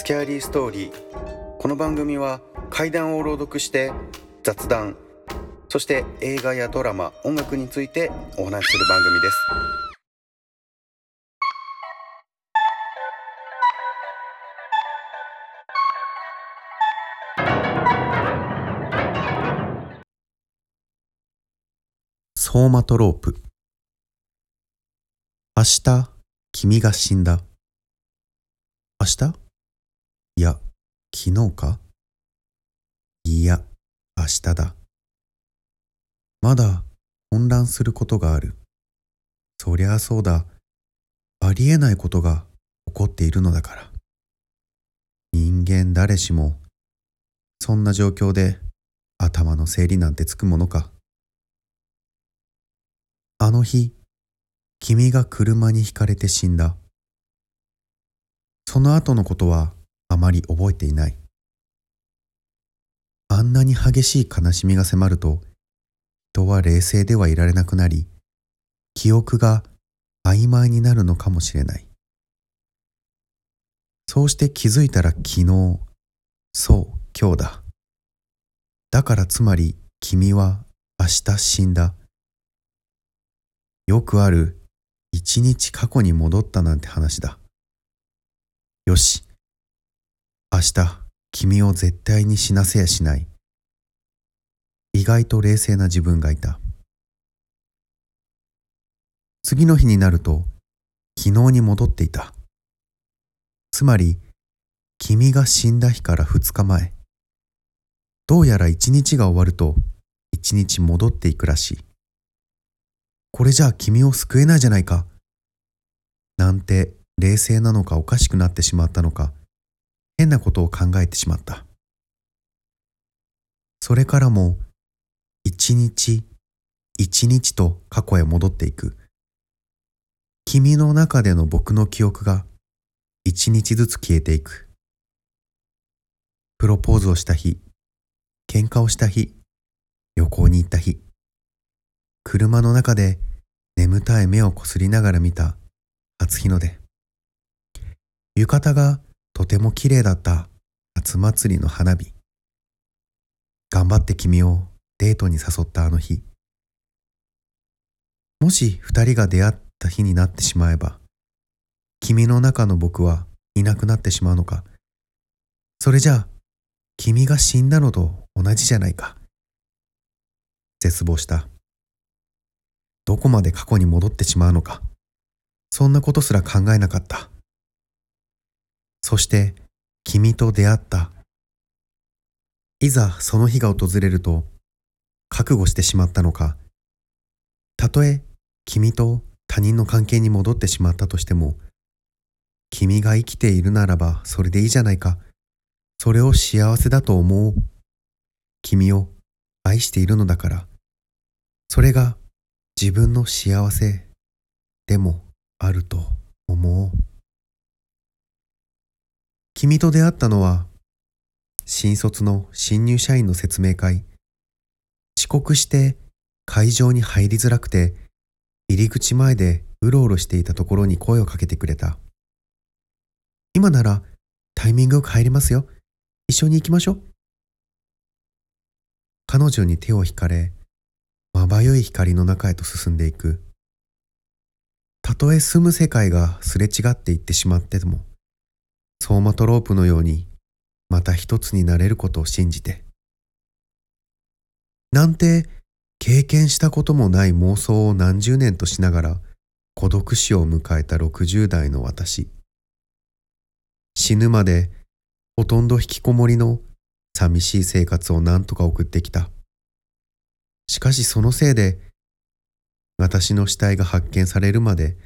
スキャーリーストーリーこの番組は怪談を朗読して雑談そして映画やドラマ音楽についてお話しする番組です。ソーマトロープ。明日君が死んだ。明日？いや昨日か？いや明日だ。まだ混乱することがある。そりゃあそうだ。ありえないことが起こっているのだから。人間誰しもそんな状況で頭の整理なんてつくものか。あの日、君が車にひかれて死んだ。その後のことはあまり覚えていない。あんなに激しい悲しみが迫ると、人は冷静ではいられなくなり、記憶が曖昧になるのかもしれない。そうして気づいたら昨日、そう今日だ。だからつまり君は明日死んだ。よくある一日過去に戻ったなんて話だ。よし。明日君を絶対に死なせやしない。意外と冷静な自分がいた。次の日になると昨日に戻っていた。つまり君が死んだ日から二日前。どうやら一日が終わると一日戻っていくらしい。これじゃあ君を救えないじゃないか。なんて冷静なのかおかしくなってしまったのか、変なことを考えてしまった。それからも、一日一日と過去へ戻っていく。君の中での僕の記憶が一日ずつ消えていく。プロポーズをした日、喧嘩をした日、旅行に行った日。車の中で眠たい目をこすりながら見た初日の出。浴衣がとても綺麗だった夏祭りの花火。頑張って君をデートに誘ったあの日。もし二人が出会った日になってしまえば、君の中の僕はいなくなってしまうのか。それじゃあ、君が死んだのと同じじゃないか。絶望した。どこまで過去に戻ってしまうのか、そんなことすら考えなかった。そして君と出会った。いざその日が訪れると、覚悟してしまったのか、たとえ君と他人の関係に戻ってしまったとしても、君が生きているならばそれでいいじゃないか。それを幸せだと思う。君を愛しているのだから。それが自分の幸せでもあると思う。君と出会ったのは、新卒の新入社員の説明会。遅刻して会場に入りづらくて、入り口前でうろうろしていたところに声をかけてくれた。今ならタイミングよく入れますよ。一緒に行きましょう。彼女に手を引かれ、まばゆい光の中へと進んでいく。たとえ住む世界がすれ違っていってしまっても、相馬トロープのようにまた一つになれることを信じて。なんて経験したこともない妄想を何十年としながら孤独死を迎えた60代の私。死ぬまでほとんど引きこもりの寂しい生活を何とか送ってきた。しかしそのせいで、私の死体が発見されるまで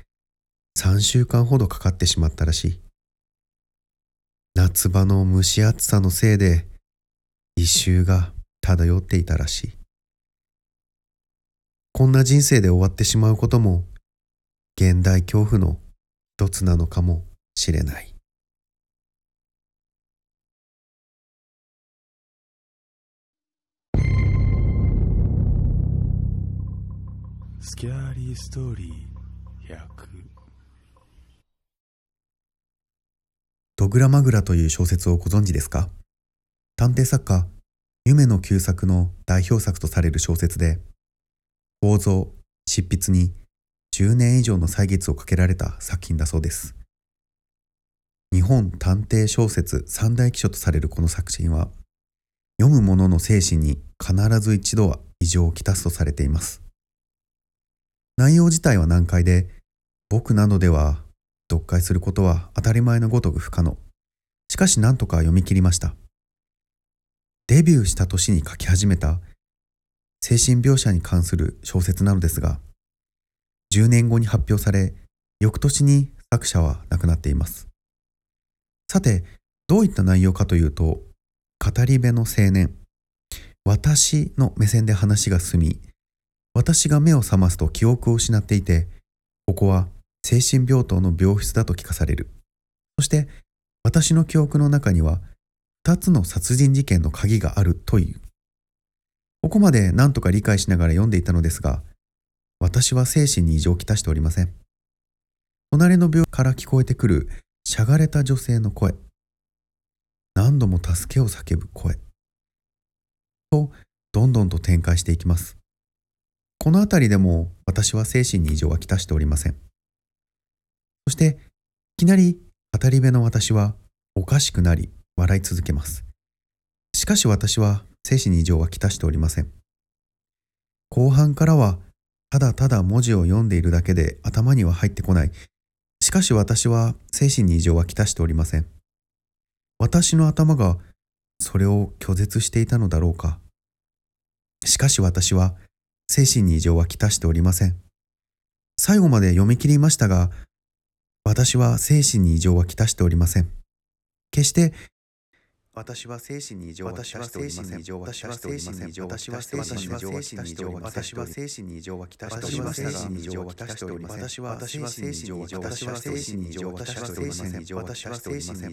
3週間ほどかかってしまったらしい。夏場の蒸し暑さのせいで異臭が漂っていたらしい。こんな人生で終わってしまうことも現代恐怖の一つなのかもしれない。スキャーリーストーリー100ドグラマグラという小説をご存知ですか？探偵作家、夢の旧作の代表作とされる小説で、構造、執筆に10年以上の歳月をかけられた作品だそうです。日本探偵小説三大奇書とされるこの作品は、読む者の精神に必ず一度は異常をきたすとされています。内容自体は難解で、僕などでは読解することは当たり前のごとく不可能。しかし何とか読み切りました。デビューした年に書き始めた精神描写に関する小説なのですが、10年後に発表され、翌年に作者は亡くなっています。さて、どういった内容かというと、語り部の青年、私の目線で話が進み、私が目を覚ますと記憶を失っていて、ここは精神病棟の病室だと聞かされる。そして、私の記憶の中には、二つの殺人事件の鍵があるという。ここまで何とか理解しながら読んでいたのですが、私は精神に異常をきたしておりません。隣の病から聞こえてくるしゃがれた女性の声。何度も助けを叫ぶ声。と、どんどんと展開していきます。このあたりでも私は精神に異常はきたしておりません。そして、いきなり語り部の私はおかしくなり笑い続けます。しかし私は精神に異常はきたしておりません。後半からはただただ文字を読んでいるだけで頭には入ってこない。しかし私は精神に異常はきたしておりません。私の頭がそれを拒絶していたのだろうか。しかし私は精神に異常はきたしておりません。最後まで読み切りましたが、私は精神に異常はきたしておりません。決して、私は精神に異常はきたしておりません。私は精神に異常はきたしておりません。私は精神に異常はきたしておりません。私は精神に異常はきたしておりません。私は精神に異常はきたしておりません。私は精神に異常はきたしておりません。私は精神に異常はきたしておりません。私は精神に異常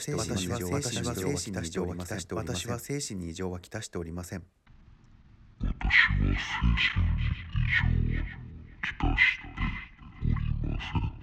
はきたしておりません。私は精神に異常せ。私は精神に異常し。私は精神に異常。はきたしておりません。し。に。はたしせ。し。に。はたしせ。し。に。はたしせ。し。に。はたしせ。し。に。はたしせ。し。に。はきたりません。